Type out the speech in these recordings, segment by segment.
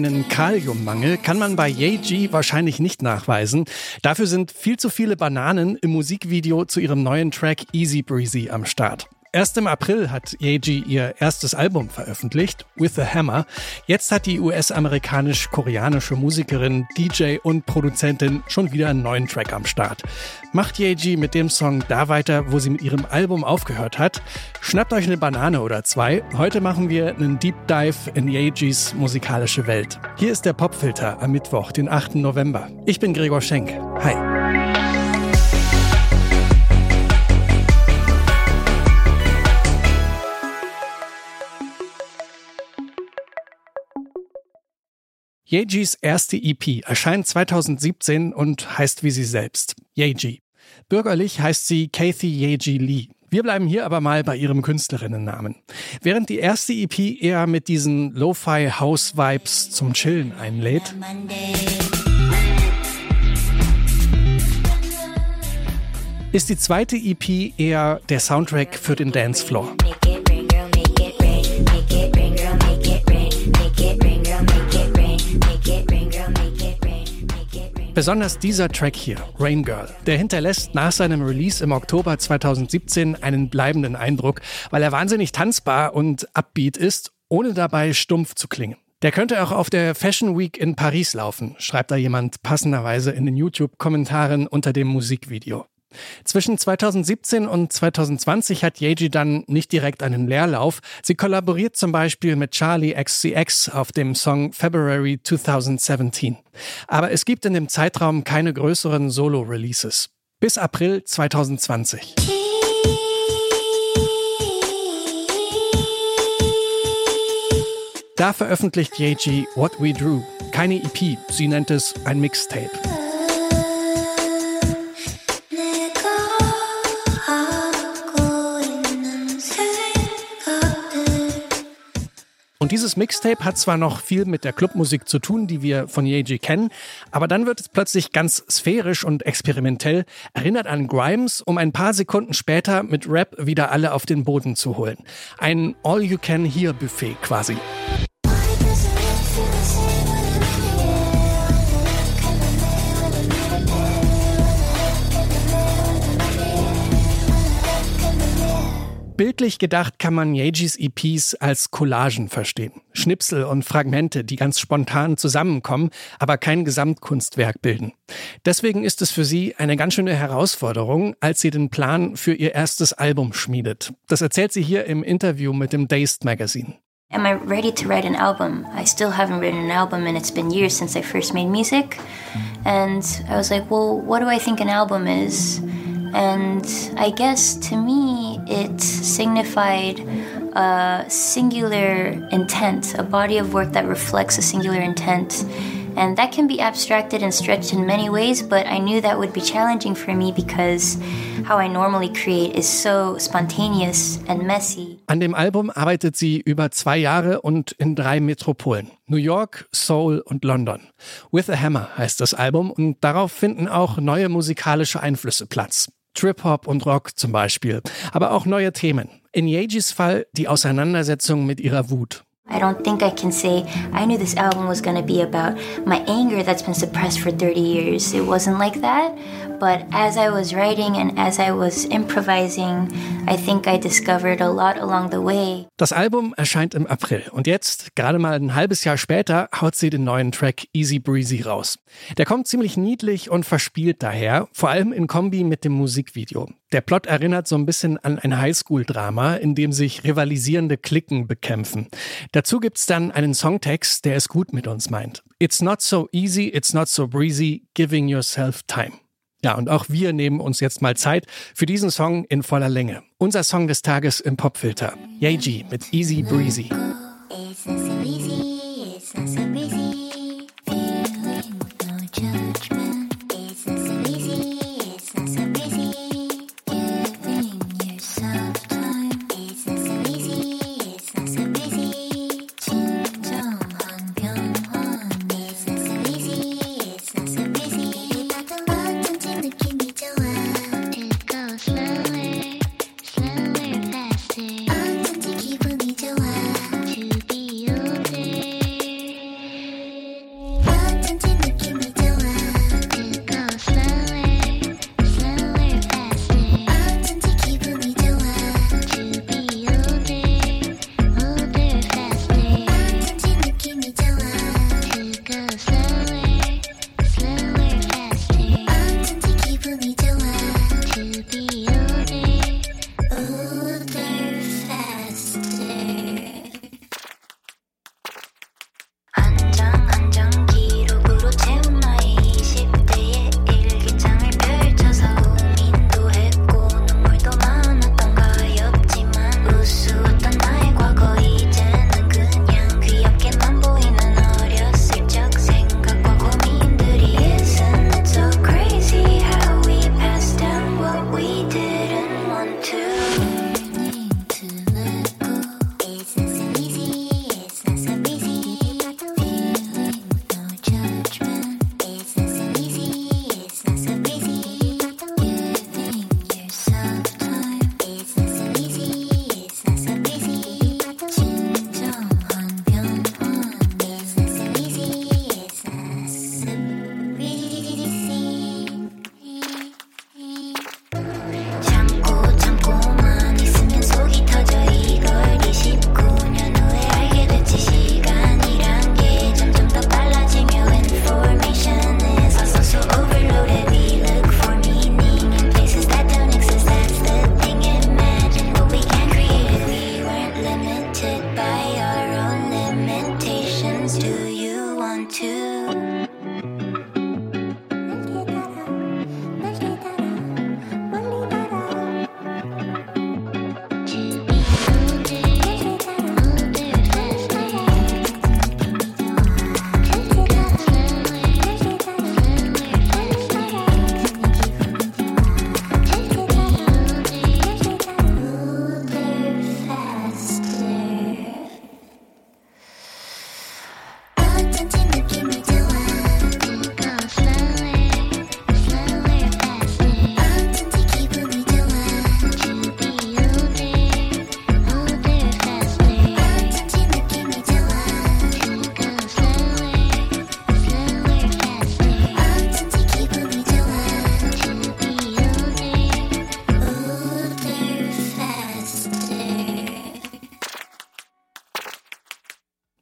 Einen Kaliummangel kann man bei Yeji wahrscheinlich nicht nachweisen. Dafür sind viel zu viele Bananen im Musikvideo zu ihrem neuen Track Easy Breezy am Start. Erst im April hat Yeji ihr erstes Album veröffentlicht, With a Hammer. Jetzt hat die US-amerikanisch-koreanische Musikerin, DJ und Produzentin schon wieder einen neuen Track am Start. Macht Yeji mit dem Song da weiter, wo sie mit ihrem Album aufgehört hat. Schnappt euch eine Banane oder zwei. Heute machen wir einen Deep Dive in Yejis musikalische Welt. Hier ist der Popfilter am Mittwoch, den 8. November. Ich bin Gregor Schenk. Hi. Yejis erste EP erscheint 2017 und heißt wie sie selbst, Yeji. Bürgerlich heißt sie Kathy Yeji Lee. Wir bleiben hier aber mal bei ihrem Künstlerinnennamen. Während die erste EP eher mit diesen Lo-Fi House Vibes zum Chillen einlädt, ist die zweite EP eher der Soundtrack für den Dancefloor. Besonders dieser Track hier, Rain Girl, der hinterlässt nach seinem Release im Oktober 2017 einen bleibenden Eindruck, weil er wahnsinnig tanzbar und upbeat ist, ohne dabei stumpf zu klingen. Der könnte auch auf der Fashion Week in Paris laufen, schreibt da jemand passenderweise in den YouTube-Kommentaren unter dem Musikvideo. Zwischen 2017 und 2020 hat Yeji dann nicht direkt einen Leerlauf. Sie kollaboriert zum Beispiel mit Charlie XCX auf dem Song February 2017. Aber es gibt in dem Zeitraum keine größeren Solo-Releases. Bis April 2020. Da veröffentlicht Yeji What We Drew. Keine EP, sie nennt es ein Mixtape. Und dieses Mixtape hat zwar noch viel mit der Clubmusik zu tun, die wir von Yeji kennen, aber dann wird es plötzlich ganz sphärisch und experimentell, erinnert an Grimes, um ein paar Sekunden später mit Rap wieder alle auf den Boden zu holen. Ein All-You-Can-Hear-Buffet quasi. Bildlich gedacht kann man Yejis EPs als Collagen verstehen. Schnipsel und Fragmente, die ganz spontan zusammenkommen, aber kein Gesamtkunstwerk bilden. Deswegen ist es für sie eine ganz schöne Herausforderung, als sie den Plan für ihr erstes Album schmiedet. Das erzählt sie hier im Interview mit dem Dazed Magazine. Am I ready to write an album? I still haven't written an album and it's been years since I first made music. And I was like, well, what do I think an album is? And I guess to me, it signified a singular intent, a body of work that reflects a singular intent. And that can be abstracted and stretched in many ways, but I knew that would be challenging for me because how I normally create is so spontaneous and messy. An dem Album arbeitet sie über zwei Jahre und in drei Metropolen. New York, Seoul und London. With a Hammer heißt das Album und darauf finden auch neue musikalische Einflüsse Platz. Trip-Hop und Rock zum Beispiel, aber auch neue Themen. In Yejis Fall die Auseinandersetzung mit ihrer Wut. I don't think I can say I knew this album was going be about my anger that's been suppressed for 30 years. It wasn't like that. But as I was writing and as I was improvising, I think I discovered a lot along the way. Das Album erscheint im April und jetzt, gerade mal ein halbes Jahr später, haut sie den neuen Track Easy Breezy raus. Der kommt ziemlich niedlich und verspielt daher, vor allem in Kombi mit dem Musikvideo. Der Plot erinnert so ein bisschen an ein Highschool-Drama, in dem sich rivalisierende Klicken bekämpfen. Dazu gibt's dann einen Songtext, der es gut mit uns meint. It's not so easy, it's not so breezy, giving yourself time. Ja, und auch wir nehmen uns jetzt mal Zeit für diesen Song in voller Länge. Unser Song des Tages im Popfilter. Yeji mit Easy Breezy. It's not so easy, it's not so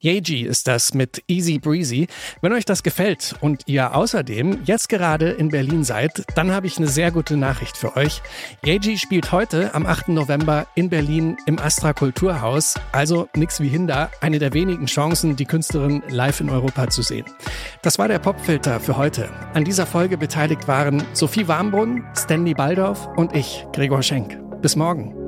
Yeji ist das mit Easy Breezy. Wenn euch das gefällt und ihr außerdem jetzt gerade in Berlin seid, dann habe ich eine sehr gute Nachricht für euch. Yeji spielt heute am 8. November in Berlin im Astra Kulturhaus. Also nix wie hinder, eine der wenigen Chancen, die Künstlerin live in Europa zu sehen. Das war der Popfilter für heute. An dieser Folge beteiligt waren Sophie Warmbrunn, Stanley Baldorf und ich, Gregor Schenk. Bis morgen.